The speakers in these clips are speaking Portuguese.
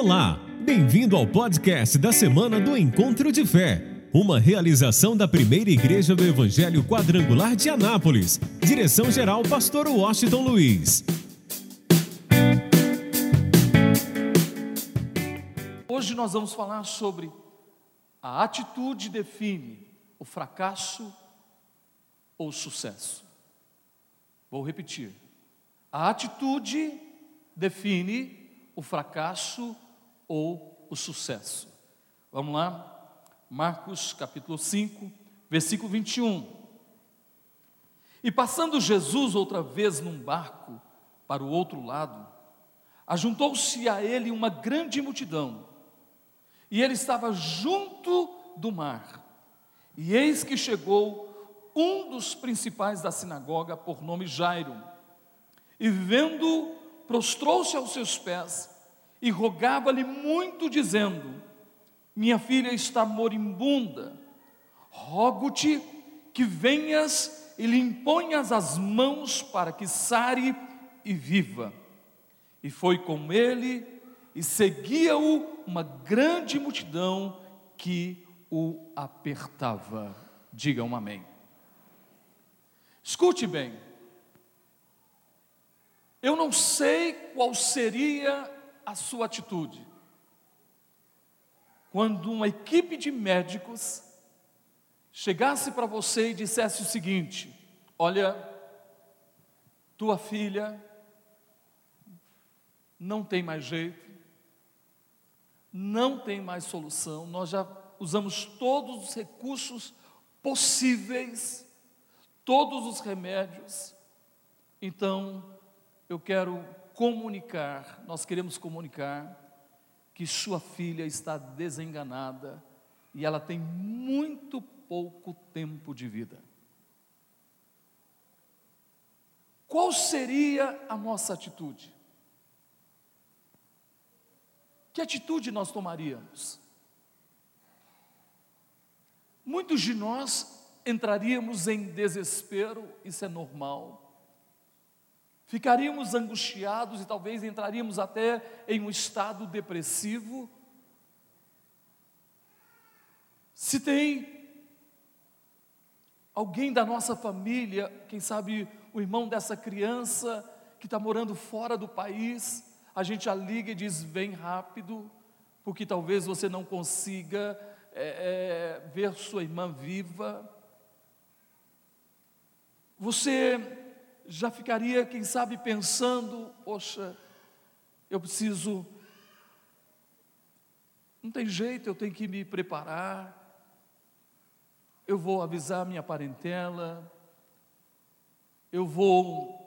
Olá, bem-vindo ao podcast da semana do Encontro de Fé, uma realização da primeira igreja do Evangelho Quadrangular de Anápolis. Direção-geral, Pastor Washington Luiz. Hoje nós vamos falar sobre a atitude define o fracasso ou o sucesso. Vou repetir. A atitude define o fracasso ou o sucesso. Vamos lá? Marcos capítulo 5, versículo 21. E passando Jesus outra vez num barco para o outro lado, ajuntou-se a ele uma grande multidão, e ele estava junto do mar. E eis que chegou um dos principais da sinagoga, por nome Jairo, e vendo, prostrou-se aos seus pés e rogava-lhe muito, dizendo: Minha filha está moribunda, rogo-te que venhas e lhe imponhas as mãos para que sare e viva. E foi com ele e seguia-o uma grande multidão que o apertava. Diga um amém. Escute bem. Eu não sei qual seria a sua atitude quando uma equipe de médicos chegasse para você e dissesse o seguinte: Olha, tua filha não tem mais jeito, não tem mais solução, nós já usamos todos os recursos possíveis todos os remédios. Então, eu quero comunicar, nós queremos comunicar que sua filha está desenganada e ela tem muito pouco tempo de vida. Qual seria a nossa atitude? Que atitude nós tomaríamos? Muitos de nós entraríamos em desespero, isso é normal. Ficaríamos angustiados e talvez entraríamos até em um estado depressivo. Se tem alguém da nossa família, quem sabe o irmão dessa criança que está morando fora do país, a gente já liga e diz: vem rápido, porque talvez você não consiga é, é, ver sua irmã viva. Você já ficaria, quem sabe, pensando: poxa, eu preciso, não tem jeito, eu tenho que me preparar, eu vou avisar minha parentela, eu vou,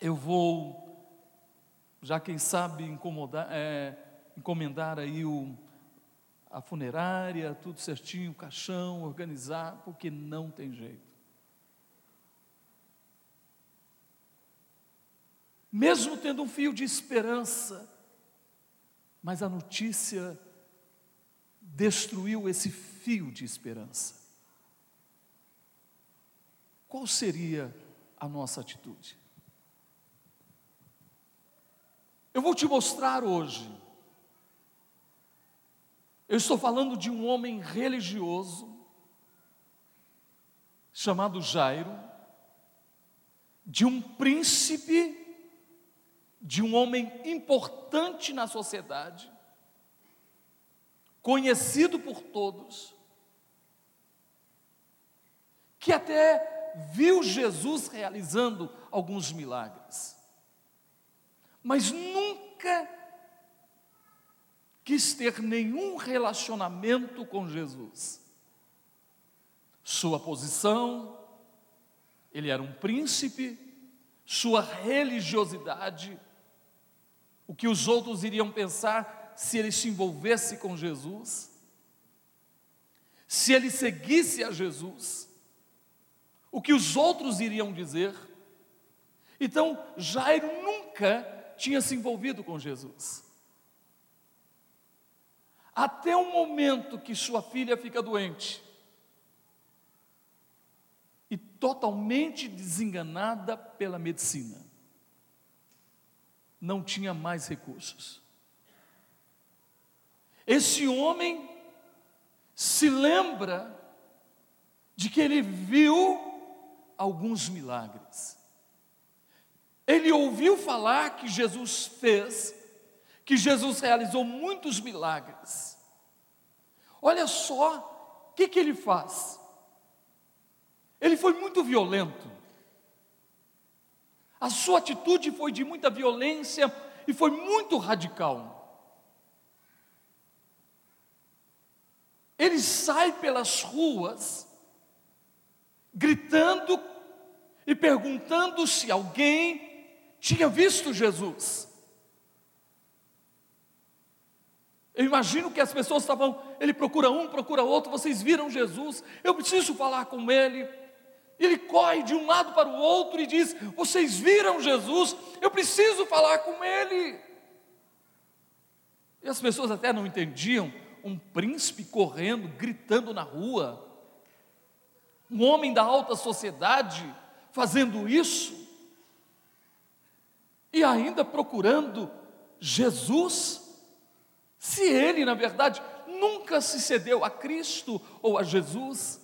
eu vou, já quem sabe, incomodar, é, encomendar aí o, a funerária, tudo certinho, o caixão, organizar, porque não tem jeito. Mesmo tendo um fio de esperança, mas a notícia destruiu esse fio de esperança. Qual seria a nossa atitude? Eu vou te mostrar hoje. Eu estou falando de um homem religioso chamado Jairo, de um príncipe de um homem importante na sociedade, conhecido por todos, que até viu Jesus realizando alguns milagres, mas nunca quis ter nenhum relacionamento com Jesus. Sua posição, ele era um príncipe, sua religiosidade, o que os outros iriam pensar se ele se envolvesse com Jesus, se ele seguisse a Jesus, o que os outros iriam dizer. Então, Jairo nunca tinha se envolvido com Jesus. Até o momento que sua filha fica doente e totalmente desenganada pela medicina não tinha mais recursos. Esse homem se lembra de que ele viu alguns milagres. Ele ouviu falar que Jesus fez, que Jesus realizou muitos milagres. Olha só o que, que ele faz. Ele foi muito violento. A sua atitude foi de muita violência e foi muito radical. Ele sai pelas ruas gritando e perguntando se alguém tinha visto Jesus. Eu imagino que as pessoas estavam, ele procura um, procura outro, vocês viram Jesus, eu preciso falar com ele. Ele corre de um lado para o outro e diz: Vocês viram Jesus? Eu preciso falar com ele. E as pessoas até não entendiam um príncipe correndo, gritando na rua, um homem da alta sociedade fazendo isso, e ainda procurando Jesus, se ele, na verdade, nunca se cedeu a Cristo ou a Jesus.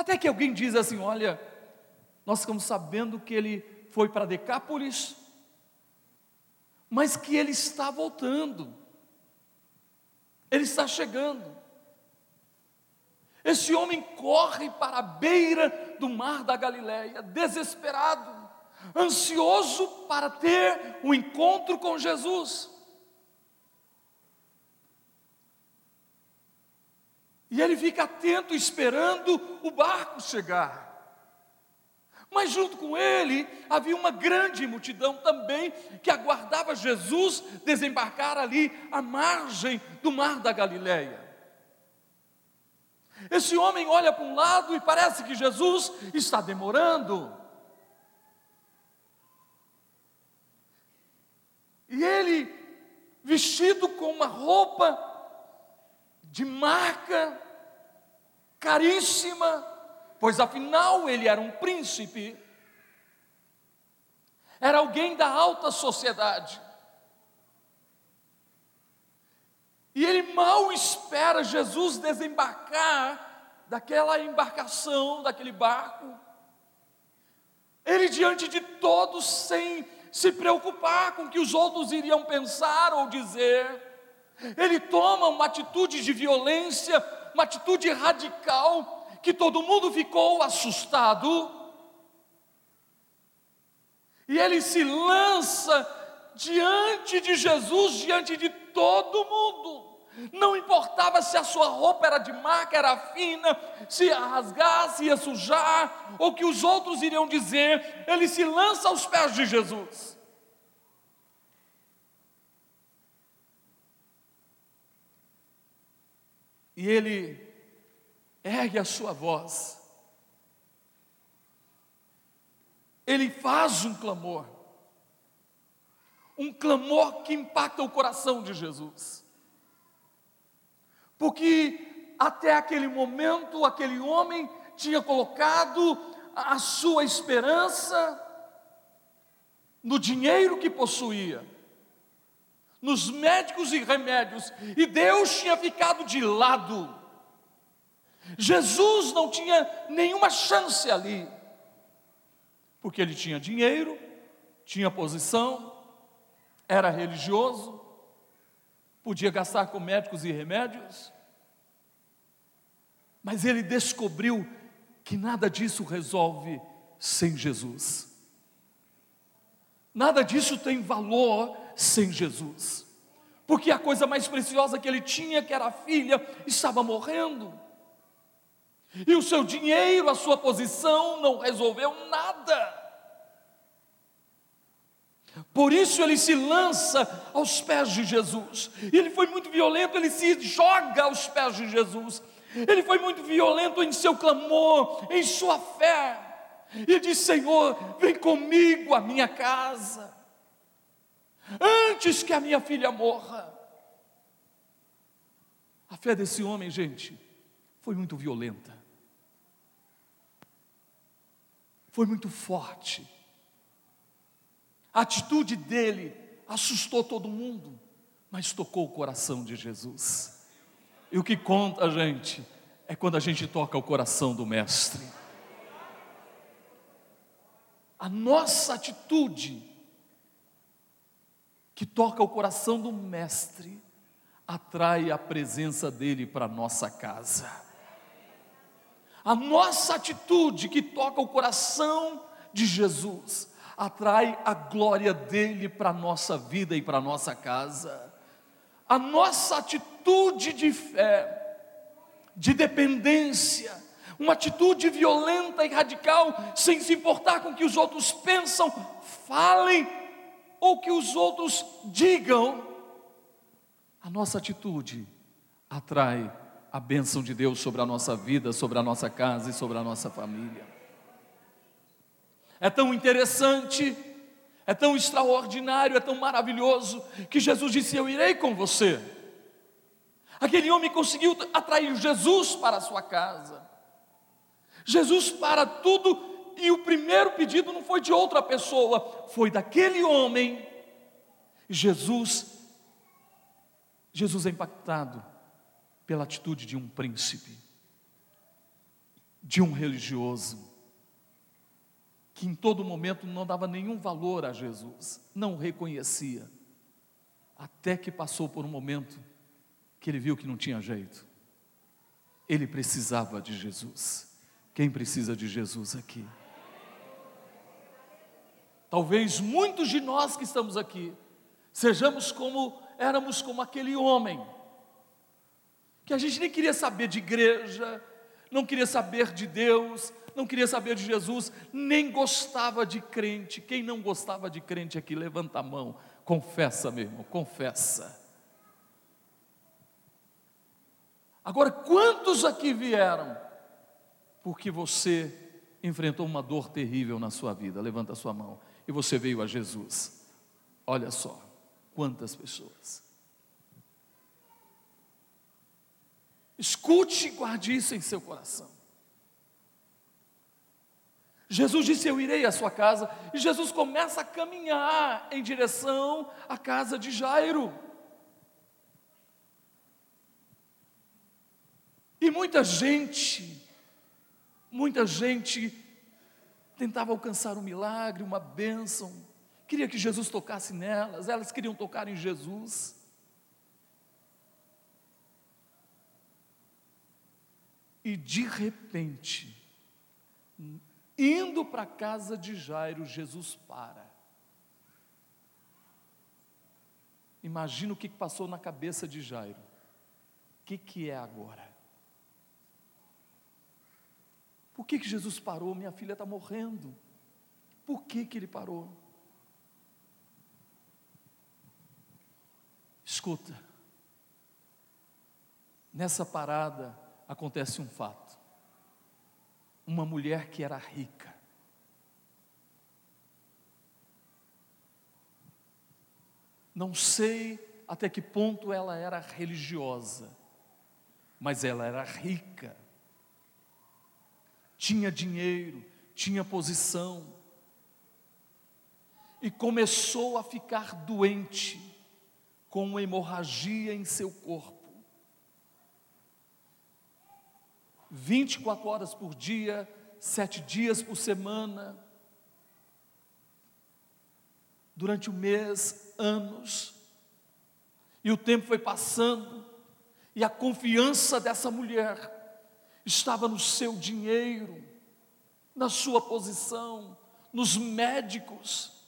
Até que alguém diz assim: olha, nós ficamos sabendo que ele foi para Decápolis, mas que ele está voltando, ele está chegando. Esse homem corre para a beira do mar da Galileia, desesperado, ansioso para ter um encontro com Jesus. E ele fica atento, esperando o barco chegar. Mas junto com ele havia uma grande multidão também que aguardava Jesus desembarcar ali à margem do mar da Galileia. Esse homem olha para um lado e parece que Jesus está demorando. E ele, vestido com uma roupa de marca caríssima, pois afinal ele era um príncipe, era alguém da alta sociedade. E ele mal espera Jesus desembarcar daquela embarcação, daquele barco. Ele diante de todos, sem se preocupar com o que os outros iriam pensar ou dizer, ele toma uma atitude de violência, uma atitude radical, que todo mundo ficou assustado. E ele se lança diante de Jesus, diante de todo mundo. Não importava se a sua roupa era de marca, era fina, se rasgasse, ia sujar, ou que os outros iriam dizer, ele se lança aos pés de Jesus. E ele ergue a sua voz, ele faz um clamor, um clamor que impacta o coração de Jesus, porque até aquele momento, aquele homem tinha colocado a sua esperança no dinheiro que possuía, nos médicos e remédios, e Deus tinha ficado de lado. Jesus não tinha nenhuma chance ali, porque ele tinha dinheiro, tinha posição, era religioso, podia gastar com médicos e remédios, mas ele descobriu que nada disso resolve sem Jesus. Nada disso tem valor sem Jesus. Porque a coisa mais preciosa que ele tinha, que era a filha, estava morrendo. E o seu dinheiro, a sua posição não resolveu nada. Por isso ele se lança aos pés de Jesus. Ele foi muito violento, ele se joga aos pés de Jesus. Ele foi muito violento em seu clamor, em sua fé. E diz: Senhor, vem comigo à minha casa antes que a minha filha morra. A fé desse homem, gente, foi muito violenta, foi muito forte. A atitude dele assustou todo mundo, mas tocou o coração de Jesus. E o que conta, gente, é quando a gente toca o coração do Mestre. A nossa atitude que toca o coração do Mestre atrai a presença dele para nossa casa. A nossa atitude que toca o coração de Jesus atrai a glória dele para a nossa vida e para a nossa casa. A nossa atitude de fé, de dependência, uma atitude violenta e radical, sem se importar com o que os outros pensam, falem ou que os outros digam, a nossa atitude atrai a bênção de Deus sobre a nossa vida, sobre a nossa casa e sobre a nossa família. É tão interessante, é tão extraordinário, é tão maravilhoso, que Jesus disse: Eu irei com você. Aquele homem conseguiu atrair Jesus para a sua casa. Jesus para tudo, e o primeiro pedido não foi de outra pessoa, foi daquele homem. Jesus Jesus é impactado pela atitude de um príncipe, de um religioso, que em todo momento não dava nenhum valor a Jesus, não o reconhecia, até que passou por um momento que ele viu que não tinha jeito. Ele precisava de Jesus. Quem precisa de Jesus aqui? Talvez muitos de nós que estamos aqui sejamos como éramos como aquele homem, que a gente nem queria saber de igreja, não queria saber de Deus, não queria saber de Jesus, nem gostava de crente. Quem não gostava de crente aqui, levanta a mão, confessa, meu irmão, confessa. Agora, quantos aqui vieram porque você enfrentou uma dor terrível na sua vida? Levanta a sua mão. E você veio a Jesus. Olha só. Quantas pessoas? Escute e guarde isso em seu coração. Jesus disse: Eu irei à sua casa, e Jesus começa a caminhar em direção à casa de Jairo. E muita gente, muita gente tentava alcançar um milagre, uma bênção, queria que Jesus tocasse nelas, elas queriam tocar em Jesus. E de repente, indo para a casa de Jairo, Jesus para. Imagina o que passou na cabeça de Jairo. O que, que é agora? Por que, que Jesus parou? Minha filha está morrendo. Por que, que ele parou? Escuta, nessa parada acontece um fato. Uma mulher que era rica, não sei até que ponto ela era religiosa, mas ela era rica, tinha dinheiro, tinha posição, e começou a ficar doente com uma hemorragia em seu corpo. 24 horas por dia, sete dias por semana, durante o mês, anos, e o tempo foi passando, e a confiança dessa mulher estava no seu dinheiro, na sua posição, nos médicos,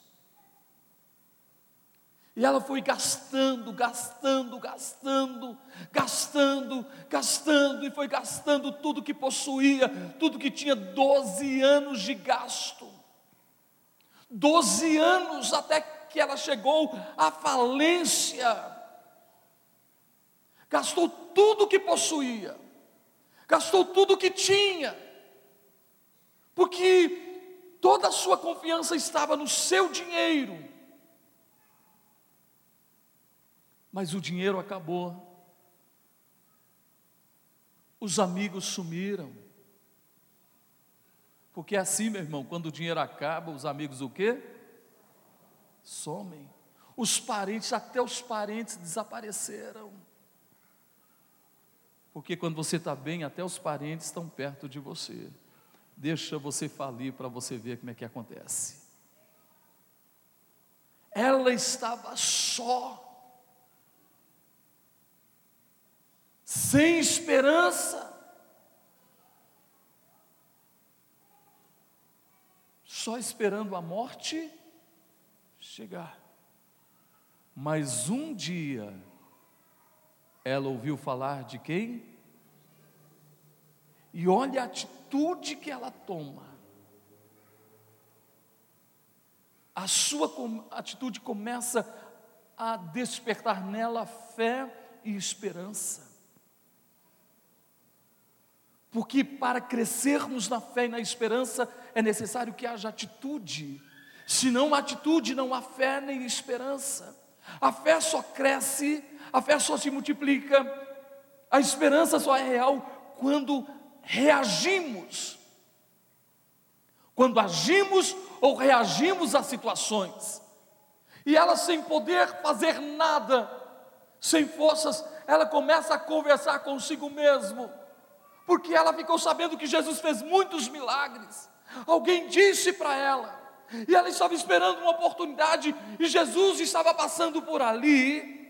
e ela foi gastando, gastando, gastando, gastando, gastando, e foi gastando tudo que possuía, tudo que tinha 12 anos de gasto. 12 anos até que ela chegou à falência. Gastou tudo que possuía, gastou tudo que tinha, porque toda a sua confiança estava no seu dinheiro mas o dinheiro acabou. Os amigos sumiram. Porque é assim, meu irmão, quando o dinheiro acaba, os amigos o quê? Somem. os parentes, até os parentes desapareceram. Porque quando você está bem, até os parentes estão perto de você. Deixa você falir para você ver como é que acontece. Ela estava só, sem esperança, só esperando a morte chegar. Mas um dia, ela ouviu falar de quem? E olha a atitude que ela toma. A sua atitude começa a despertar nela fé e esperança. Porque para crescermos na fé e na esperança é necessário que haja atitude. Se não há atitude, não há fé nem esperança. A fé só cresce, a fé só se multiplica, a esperança só é real quando reagimos. Quando agimos ou reagimos a situações. E ela, sem poder fazer nada, sem forças, ela começa a conversar consigo mesmo, porque ela ficou sabendo que Jesus fez muitos milagres. Alguém disse para ela, e ela estava esperando uma oportunidade, e Jesus estava passando por ali.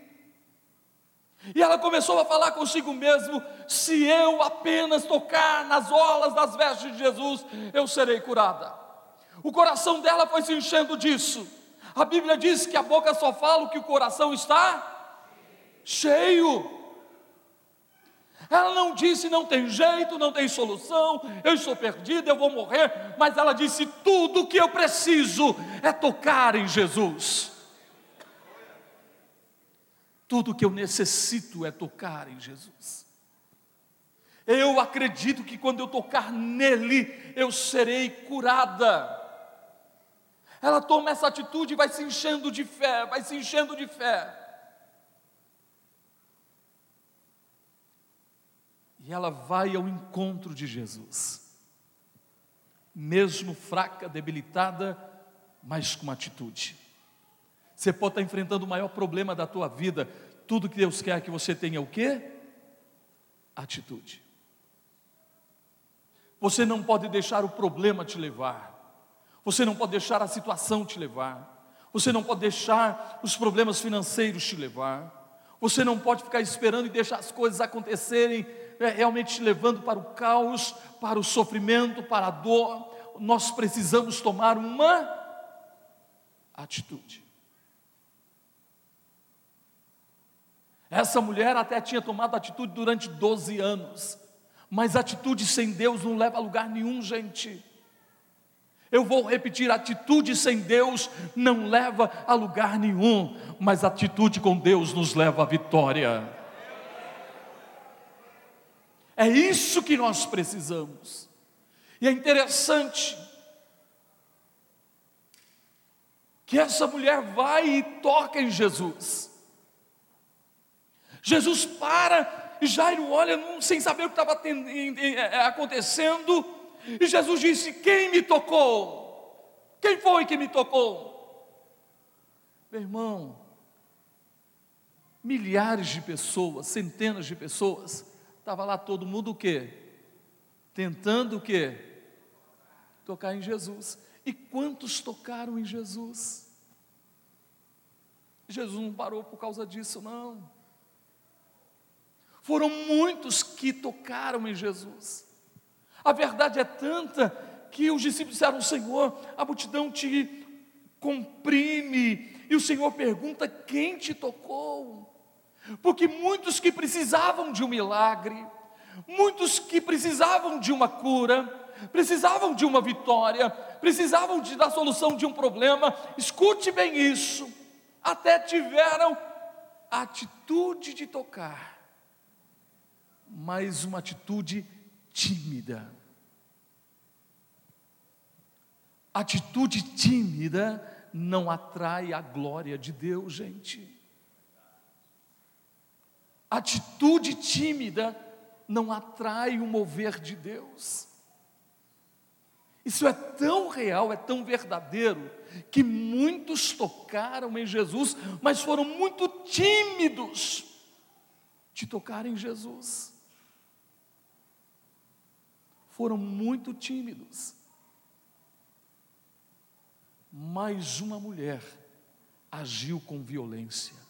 E ela começou a falar consigo mesmo: se eu apenas tocar nas olas das vestes de Jesus, eu serei curada. O coração dela foi se enchendo disso. A Bíblia diz que a boca só fala o que o coração está cheio. Ela não disse não tem jeito, não tem solução, eu estou perdida, eu vou morrer, mas ela disse tudo o que eu preciso é tocar em Jesus. Tudo o que eu necessito é tocar em Jesus. Eu acredito que quando eu tocar nele, eu serei curada. Ela toma essa atitude e vai se enchendo de fé, vai se enchendo de fé. E ela vai ao encontro de Jesus, mesmo fraca, debilitada, mas com atitude. Você pode estar enfrentando o maior problema da tua vida. Tudo que Deus quer que você tenha o quê? Atitude. Você não pode deixar o problema te levar. Você não pode deixar a situação te levar. Você não pode deixar os problemas financeiros te levar. Você não pode ficar esperando e deixar as coisas acontecerem, é, realmente te levando para o caos, para o sofrimento, para a dor. Nós precisamos tomar uma atitude. Essa mulher até tinha tomado atitude durante 12 anos, mas atitude sem Deus não leva a lugar nenhum, gente. Eu vou repetir: atitude sem Deus não leva a lugar nenhum, mas atitude com Deus nos leva à vitória. É isso que nós precisamos. E é interessante que essa mulher vai e toca em Jesus. Jesus para e Jairo olha sem saber o que estava é, acontecendo. E Jesus disse: Quem me tocou? Quem foi que me tocou? Meu irmão, milhares de pessoas, centenas de pessoas, estava lá todo mundo o quê? Tentando o quê? Tocar em Jesus. E quantos tocaram em Jesus? Jesus não parou por causa disso, não. Foram muitos que tocaram em Jesus. A verdade é tanta que os discípulos disseram: Senhor, a multidão te comprime. E o Senhor pergunta: quem te tocou? Porque muitos que precisavam de um milagre, muitos que precisavam de uma cura, precisavam de uma vitória, precisavam de, da solução de um problema, escute bem isso, até tiveram a atitude de tocar mas uma atitude tímida. Atitude tímida não atrai a glória de Deus, gente. Atitude tímida não atrai o mover de Deus. Isso é tão real, é tão verdadeiro, que muitos tocaram em Jesus, mas foram muito tímidos de tocar em Jesus. Foram muito tímidos. Mas uma mulher agiu com violência.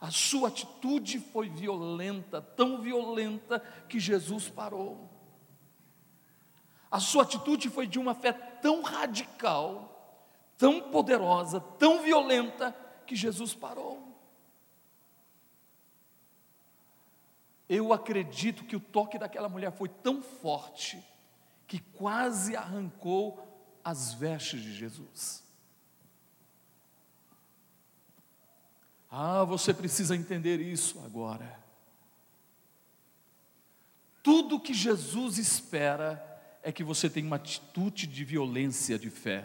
A sua atitude foi violenta, tão violenta que Jesus parou. A sua atitude foi de uma fé tão radical, tão poderosa, tão violenta, que Jesus parou. Eu acredito que o toque daquela mulher foi tão forte que quase arrancou as vestes de Jesus. Ah, você precisa entender isso agora. Tudo que Jesus espera é que você tenha uma atitude de violência de fé.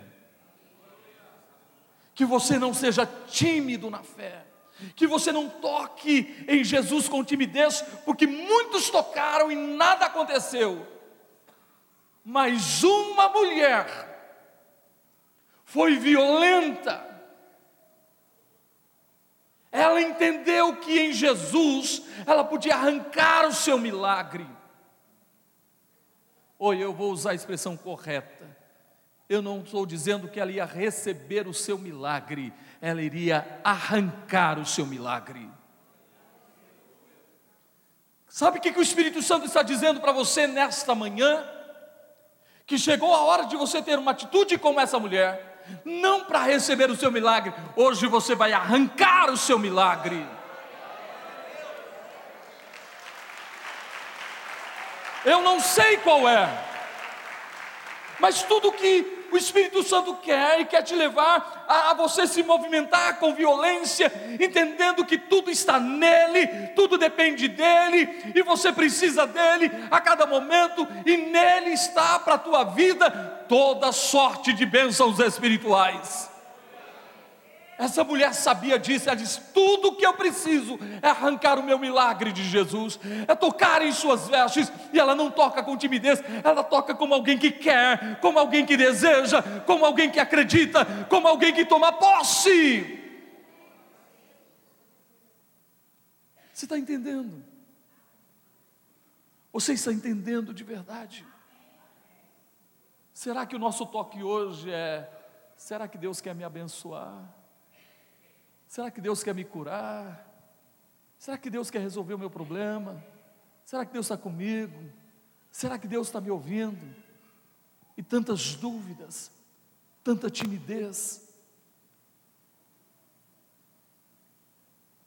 Que você não seja tímido na fé. Que você não toque em Jesus com timidez, porque muitos tocaram e nada aconteceu. Mas uma mulher foi violenta. Ela entendeu que em Jesus ela podia arrancar o seu milagre. Oi, eu vou usar a expressão correta. Eu não estou dizendo que ela ia receber o seu milagre, ela iria arrancar o seu milagre. Sabe o que, que o Espírito Santo está dizendo para você nesta manhã? Que chegou a hora de você ter uma atitude como essa mulher, não para receber o seu milagre, hoje você vai arrancar o seu milagre. Eu não sei qual é, mas tudo que o Espírito Santo quer e quer te levar a, a, você se movimentar com violência, entendendo que tudo está nele, tudo depende dele e você precisa dele a cada momento, e nele está para a tua vida toda sorte de bênçãos espirituais. Essa mulher sabia disso, ela disse: tudo o que eu preciso é arrancar o meu milagre de Jesus, é tocar em suas vestes, e ela não toca com timidez, ela toca como alguém que quer, como alguém que deseja, como alguém que acredita, como alguém que toma posse. Você está entendendo? Você está entendendo de verdade? Será que o nosso toque hoje é: será que Deus quer me abençoar? Será que Deus quer me curar? Será que Deus quer resolver o meu problema? Será que Deus está comigo? Será que Deus está me ouvindo? E tantas dúvidas, tanta timidez.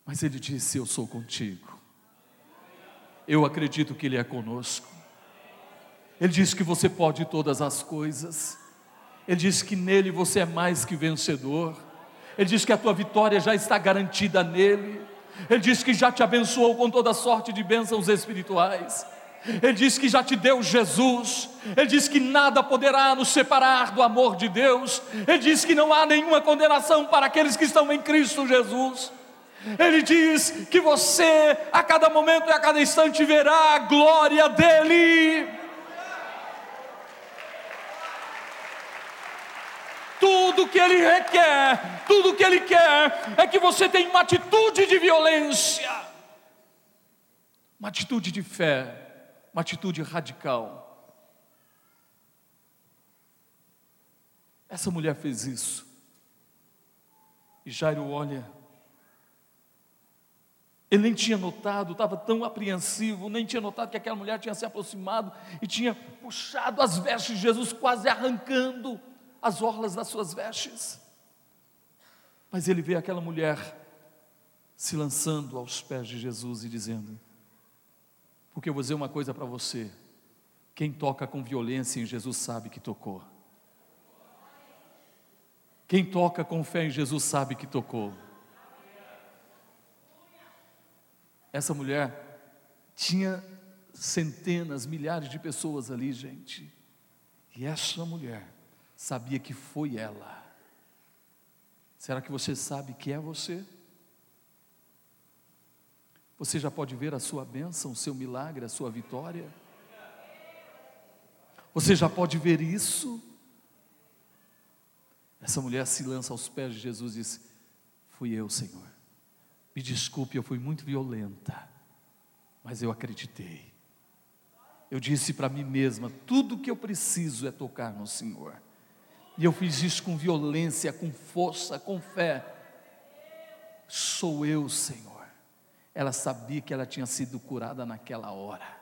Mas Ele disse: Eu sou contigo. Eu acredito que Ele é conosco. Ele disse que você pode todas as coisas. Ele disse que nele você é mais que vencedor. Ele diz que a tua vitória já está garantida nele. Ele diz que já te abençoou com toda sorte de bênçãos espirituais. Ele diz que já te deu Jesus. Ele diz que nada poderá nos separar do amor de Deus. Ele diz que não há nenhuma condenação para aqueles que estão em Cristo Jesus. Ele diz que você, a cada momento e a cada instante, verá a glória dEle. Tudo que Ele requer, tudo que Ele quer é que você tenha uma atitude de violência, uma atitude de fé, uma atitude radical. Essa mulher fez isso. E Jairo olha, ele nem tinha notado, estava tão apreensivo, nem tinha notado que aquela mulher tinha se aproximado e tinha puxado as vestes de Jesus, quase arrancando as orlas das suas vestes. Mas ele vê aquela mulher se lançando aos pés de Jesus e dizendo: Porque eu vou dizer uma coisa para você: quem toca com violência em Jesus sabe que tocou. Quem toca com fé em Jesus sabe que tocou. Essa mulher tinha centenas, milhares de pessoas ali, gente. E essa mulher sabia que foi ela. Será que você sabe que é você? Você já pode ver a sua bênção, o seu milagre, a sua vitória? Você já pode ver isso? Essa mulher se lança aos pés de Jesus e diz: Fui eu, Senhor. Me desculpe, eu fui muito violenta, mas eu acreditei. Eu disse para mim mesma: tudo que eu preciso é tocar no Senhor. E eu fiz isso com violência, com força, com fé. Sou eu, Senhor. Ela sabia que ela tinha sido curada naquela hora.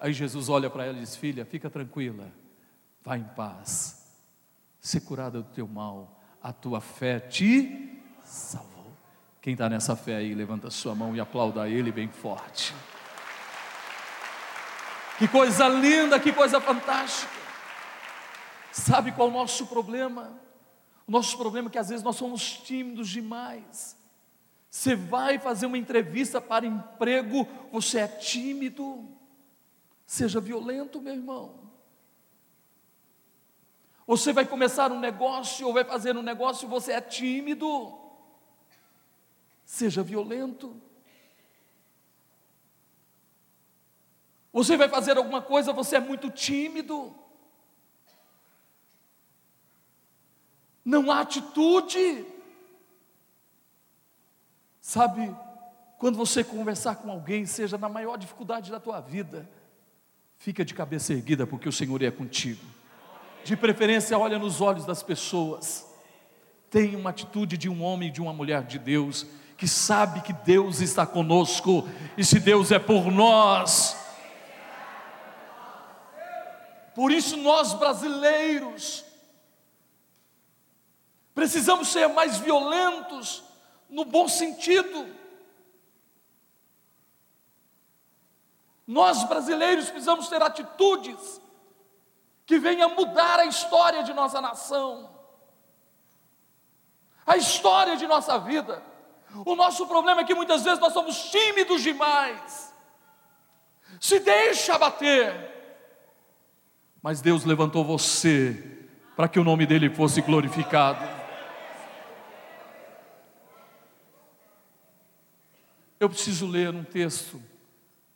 Aí Jesus olha para ela e diz: Filha, fica tranquila, vá em paz, ser curada do teu mal, a tua fé te salvou. Quem está nessa fé aí, levanta sua mão e aplauda Ele bem forte. Que coisa linda, que coisa fantástica. Sabe qual é o nosso problema? O nosso problema é que às vezes nós somos tímidos demais. Você vai fazer uma entrevista para emprego, você é tímido. Seja violento, meu irmão. Você vai começar um negócio ou vai fazer um negócio, você é tímido seja violento. Você vai fazer alguma coisa, você é muito tímido. Não há atitude. Sabe, quando você conversar com alguém, seja na maior dificuldade da tua vida, fica de cabeça erguida, porque o Senhor é contigo. De preferência, olha nos olhos das pessoas. Tenha uma atitude de um homem e de uma mulher de Deus que sabe que Deus está conosco e se Deus é por nós. Por isso, nós brasileiros precisamos ser mais violentos, no bom sentido. Nós brasileiros precisamos ter atitudes que venham mudar a história de nossa nação, a história de nossa vida. O nosso problema é que muitas vezes nós somos tímidos demais. Se deixa bater. Mas Deus levantou você para que o nome dele fosse glorificado. Eu preciso ler um texto,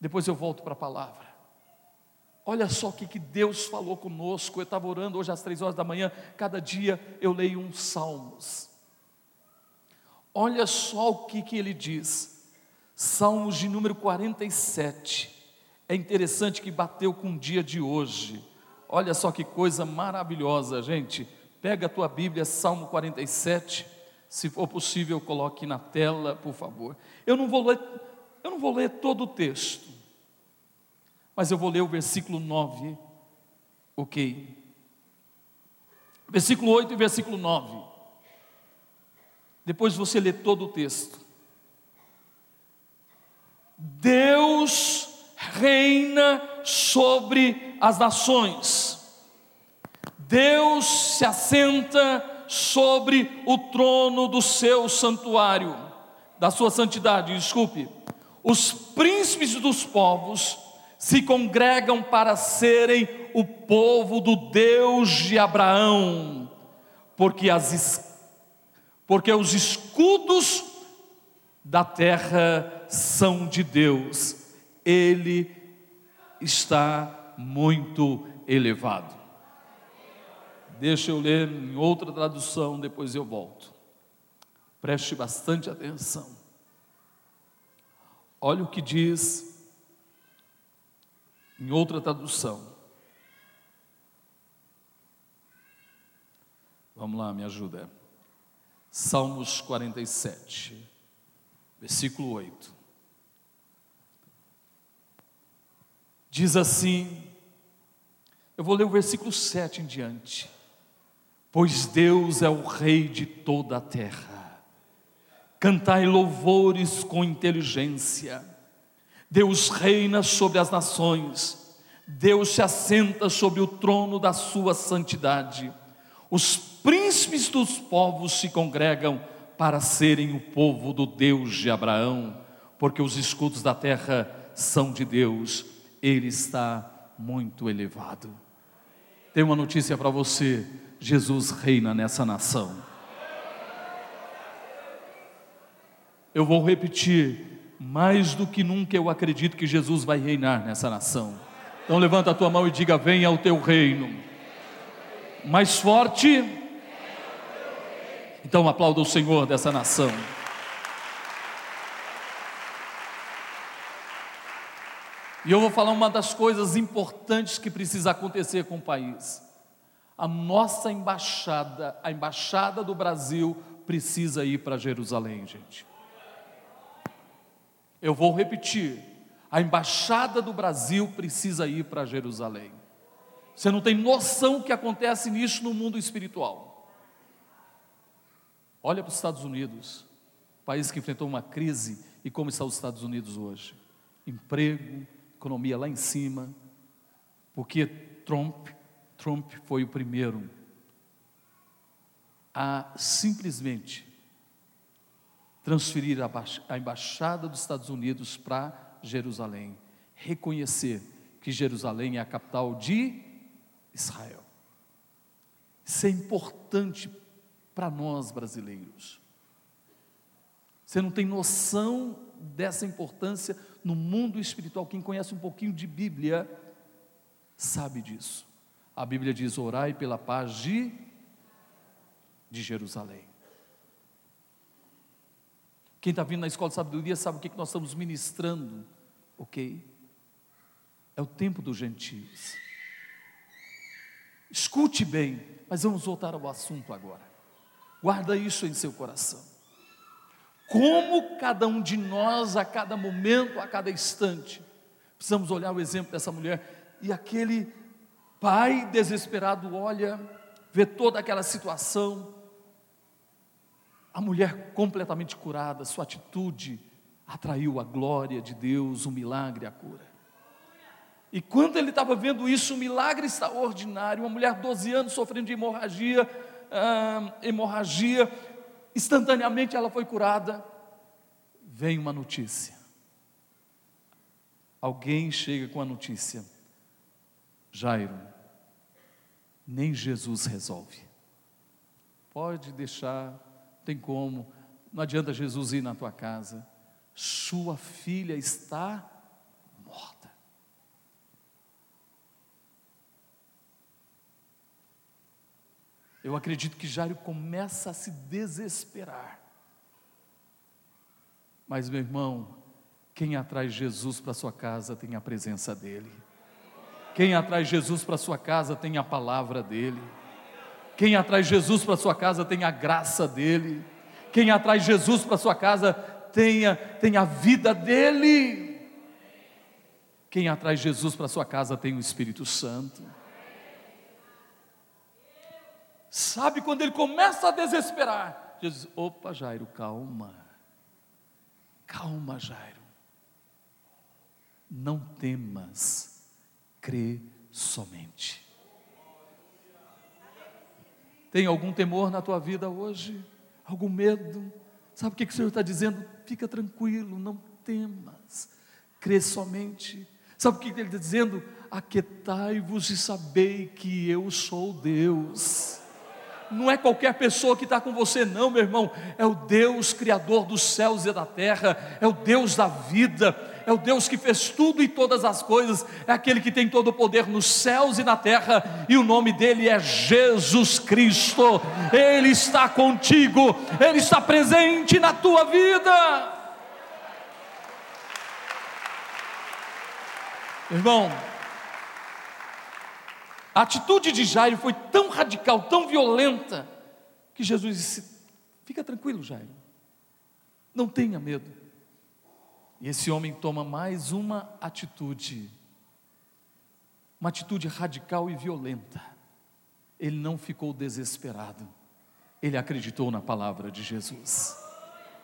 depois eu volto para a palavra. Olha só o que, que Deus falou conosco. Eu estava orando hoje às três horas da manhã. Cada dia eu leio uns salmos. Olha só o que, que ele diz, Salmos de número 47. É interessante que bateu com o dia de hoje. Olha só que coisa maravilhosa, gente. Pega a tua Bíblia, Salmo 47. Se for possível, coloque na tela, por favor. Eu não vou ler, eu não vou ler todo o texto, mas eu vou ler o versículo 9. Ok. Versículo 8 e versículo 9. Depois você lê todo o texto. Deus reina sobre as nações. Deus se assenta sobre o trono do seu santuário, da sua santidade, desculpe. Os príncipes dos povos se congregam para serem o povo do Deus de Abraão, porque as porque os escudos da terra são de Deus, Ele está muito elevado. Deixa eu ler em outra tradução, depois eu volto. Preste bastante atenção. Olha o que diz em outra tradução. Vamos lá, me ajuda. Salmos 47, versículo 8. Diz assim, eu vou ler o versículo 7 em diante. Pois Deus é o Rei de toda a terra, cantai louvores com inteligência. Deus reina sobre as nações, Deus se assenta sobre o trono da sua santidade. Os príncipes dos povos se congregam para serem o povo do Deus de Abraão, porque os escudos da terra são de Deus, ele está muito elevado. Tem uma notícia para você: Jesus reina nessa nação. Eu vou repetir, mais do que nunca eu acredito que Jesus vai reinar nessa nação. Então levanta a tua mão e diga: Venha o teu reino. Mais forte. Então aplauda o Senhor dessa nação. E eu vou falar uma das coisas importantes que precisa acontecer com o país. A nossa embaixada, a embaixada do Brasil, precisa ir para Jerusalém, gente. Eu vou repetir: a embaixada do Brasil precisa ir para Jerusalém. Você não tem noção o que acontece nisso no mundo espiritual. Olha para os Estados Unidos, país que enfrentou uma crise, e como está os Estados Unidos hoje: emprego, economia lá em cima, porque Trump, Trump foi o primeiro a simplesmente transferir a embaixada dos Estados Unidos para Jerusalém, reconhecer que Jerusalém é a capital de Israel. Isso é importante para nós brasileiros. Você não tem noção dessa importância no mundo espiritual. Quem conhece um pouquinho de Bíblia sabe disso. A Bíblia diz: orai pela paz de, de Jerusalém. Quem está vindo na escola de sabedoria sabe o que, que nós estamos ministrando, ok? É o tempo dos gentios. Escute bem, mas vamos voltar ao assunto agora. Guarda isso em seu coração como cada um de nós, a cada momento, a cada instante, precisamos olhar o exemplo dessa mulher e aquele pai desesperado olha, vê toda aquela situação, a mulher completamente curada, sua atitude atraiu a glória de Deus, o milagre, a cura. E quando ele estava vendo isso, um milagre extraordinário, uma mulher de 12 anos sofrendo de hemorragia, hemorragia, instantaneamente ela foi curada. Vem uma notícia. Alguém chega com a notícia: Jairo, nem Jesus resolve. Pode deixar, tem como, não adianta Jesus ir na tua casa. Sua filha está morta. Eu acredito que Jairo começa a se desesperar. Mas, meu irmão, quem atrai Jesus para sua casa tem a presença dEle. Quem atrai Jesus para sua casa tem a palavra dEle. Quem atrai Jesus para sua casa tem a graça dEle. Quem atrai Jesus para sua casa tem a, tem a vida dEle. Quem atrai Jesus para sua casa tem o Espírito Santo. Sabe quando ele começa a desesperar? Jesus, opa, Jairo, calma. Calma, Jairo. Não temas, crê somente. Tem algum temor na tua vida hoje? Algum medo? Sabe o que, que o Senhor está dizendo? Fica tranquilo, não temas, crê somente. Sabe o que ele está dizendo? Aquetai-vos e sabei que eu sou Deus não é qualquer pessoa que está com você, não, meu irmão, é o Deus Criador dos céus e da terra, é o Deus da vida, é o Deus que fez tudo e todas as coisas, é aquele que tem todo o poder nos céus e na terra, e o nome dele é Jesus Cristo, Ele está contigo, Ele está presente na tua vida. Irmão, a atitude de Jairo foi tão radical, tão violenta, que Jesus disse: Fica tranquilo, Jairo, não tenha medo. E esse homem toma mais uma atitude, uma atitude radical e violenta. Ele não ficou desesperado, ele acreditou na palavra de Jesus.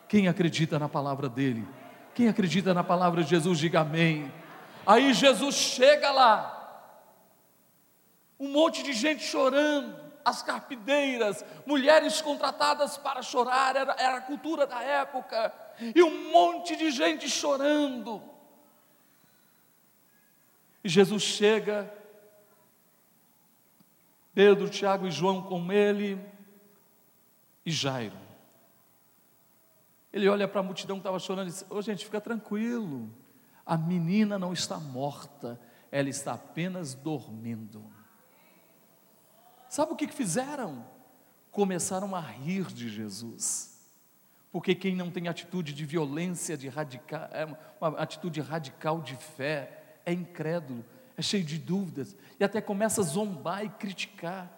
Quem acredita na palavra dele? Quem acredita na palavra de Jesus, diga amém. Aí Jesus chega lá, um monte de gente chorando, as carpideiras, mulheres contratadas para chorar, era, era a cultura da época, e um monte de gente chorando. E Jesus chega, Pedro, Tiago e João com ele, e Jairo. Ele olha para a multidão que estava chorando e diz: Ô oh, gente, fica tranquilo, a menina não está morta, ela está apenas dormindo. Sabe o que fizeram? Começaram a rir de Jesus. Porque quem não tem atitude de violência, de radical, é uma atitude radical de fé, é incrédulo, é cheio de dúvidas, e até começa a zombar e criticar.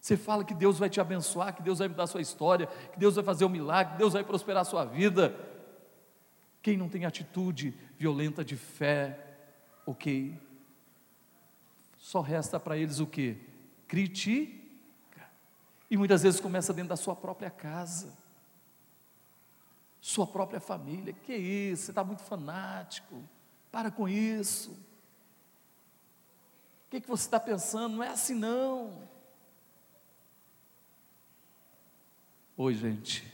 Você fala que Deus vai te abençoar, que Deus vai mudar a sua história, que Deus vai fazer um milagre, que Deus vai prosperar a sua vida. Quem não tem atitude violenta de fé, ok. Só resta para eles o que? Critica. E muitas vezes começa dentro da sua própria casa, sua própria família. Que isso? Você está muito fanático. Para com isso. O que, que você está pensando? Não é assim não. Oi, gente.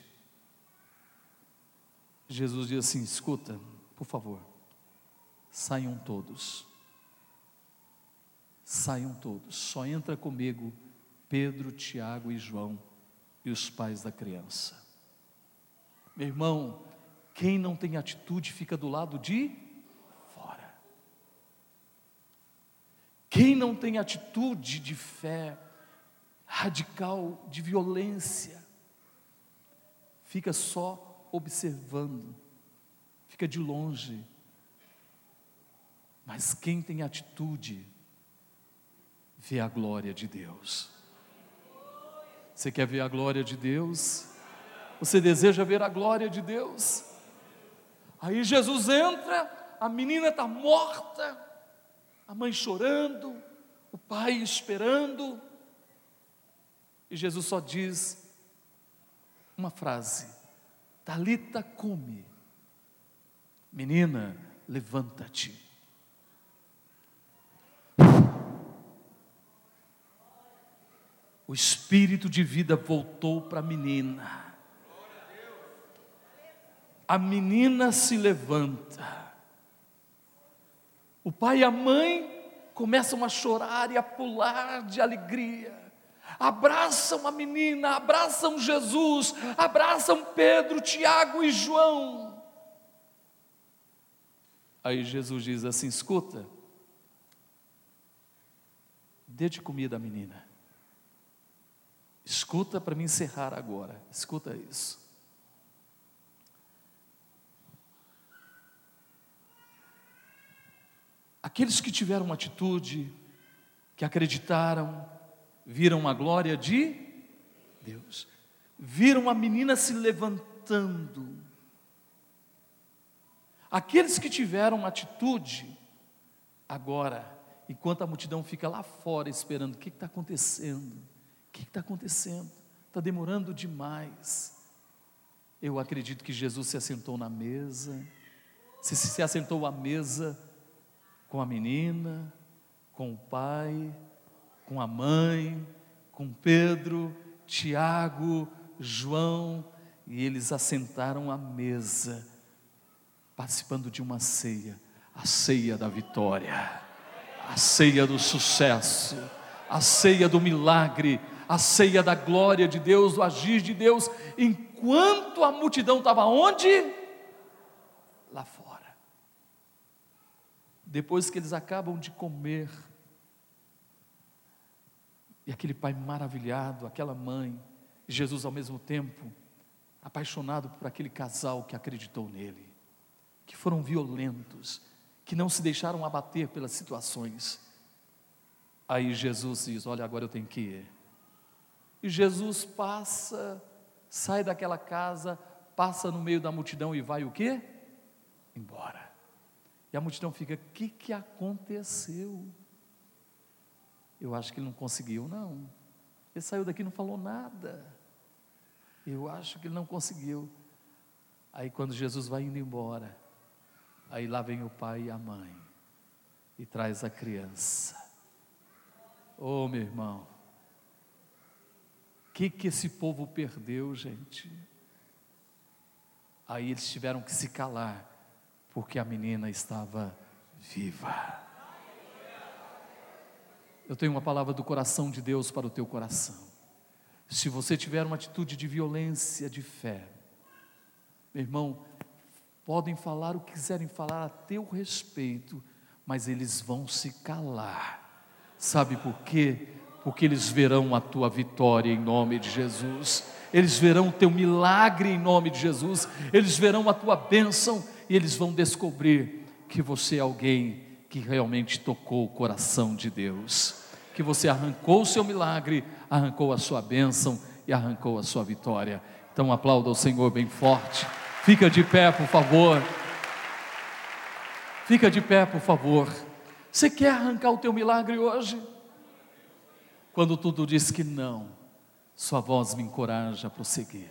Jesus diz assim: escuta, por favor, saiam todos. Saiam todos. Só entra comigo Pedro, Tiago e João e os pais da criança. Meu irmão, quem não tem atitude fica do lado de fora. Quem não tem atitude de fé radical, de violência, fica só observando, fica de longe. Mas quem tem atitude, vê a glória de Deus. Você quer ver a glória de Deus? Você deseja ver a glória de Deus? Aí Jesus entra, a menina está morta, a mãe chorando, o pai esperando, e Jesus só diz uma frase: Talita come, menina, levanta-te. o espírito de vida voltou para a menina. A menina se levanta. O pai e a mãe começam a chorar e a pular de alegria. Abraçam a menina, abraçam Jesus, abraçam Pedro, Tiago e João. Aí Jesus diz assim: escuta, dê de comida à menina. Escuta para me encerrar agora, escuta isso. Aqueles que tiveram uma atitude, que acreditaram, viram a glória de Deus, viram a menina se levantando. Aqueles que tiveram atitude, agora, enquanto a multidão fica lá fora esperando, o que está acontecendo? que está acontecendo? Está demorando demais. Eu acredito que Jesus se assentou na mesa, se, se assentou à mesa com a menina, com o pai, com a mãe, com Pedro, Tiago, João, e eles assentaram à mesa, participando de uma ceia, a ceia da vitória, a ceia do sucesso, a ceia do milagre, a ceia da glória de Deus, do agir de Deus, enquanto a multidão estava onde? Lá fora. Depois que eles acabam de comer, e aquele pai maravilhado, aquela mãe, Jesus ao mesmo tempo, apaixonado por aquele casal que acreditou nele, que foram violentos, que não se deixaram abater pelas situações. Aí Jesus diz: Olha, agora eu tenho que ir. E Jesus passa, sai daquela casa, passa no meio da multidão e vai o quê? Embora. E a multidão fica: o que, que aconteceu? Eu acho que ele não conseguiu, não. Ele saiu daqui e não falou nada. Eu acho que ele não conseguiu. Aí quando Jesus vai indo embora, aí lá vem o pai e a mãe e traz a criança. Oh, meu irmão, que, que esse povo perdeu, gente? Aí eles tiveram que se calar, porque a menina estava viva. Eu tenho uma palavra do coração de Deus para o teu coração. Se você tiver uma atitude de violência, de fé, meu irmão, podem falar o que quiserem falar a teu respeito, mas eles vão se calar. Sabe por quê? Porque eles verão a tua vitória em nome de Jesus, eles verão o teu milagre em nome de Jesus, eles verão a tua bênção e eles vão descobrir que você é alguém que realmente tocou o coração de Deus, que você arrancou o seu milagre, arrancou a sua bênção e arrancou a sua vitória. Então aplauda o Senhor bem forte. Fica de pé, por favor. Fica de pé, por favor. Você quer arrancar o teu milagre hoje? Quando tudo diz que não, sua voz me encoraja a prosseguir.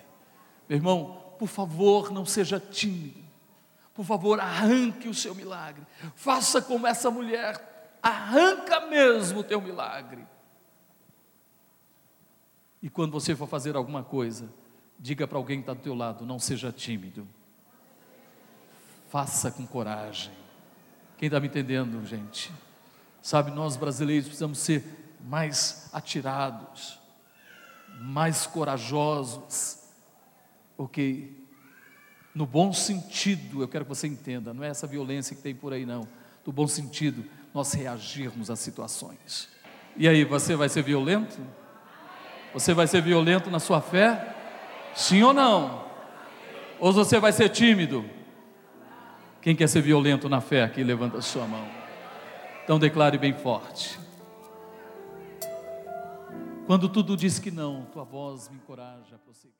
Meu irmão, por favor, não seja tímido. Por favor, arranque o seu milagre. Faça como essa mulher, arranca mesmo o teu milagre. E quando você for fazer alguma coisa, diga para alguém que está do teu lado, não seja tímido. Faça com coragem. Quem está me entendendo, gente? Sabe, nós brasileiros precisamos ser mais atirados, mais corajosos, ok? No bom sentido, eu quero que você entenda, não é essa violência que tem por aí, não. No bom sentido, nós reagirmos às situações. E aí, você vai ser violento? Você vai ser violento na sua fé? Sim ou não? Ou você vai ser tímido? Quem quer ser violento na fé aqui, levanta a sua mão. Então declare bem forte. Quando tudo diz que não, tua voz me encoraja a prosseguir.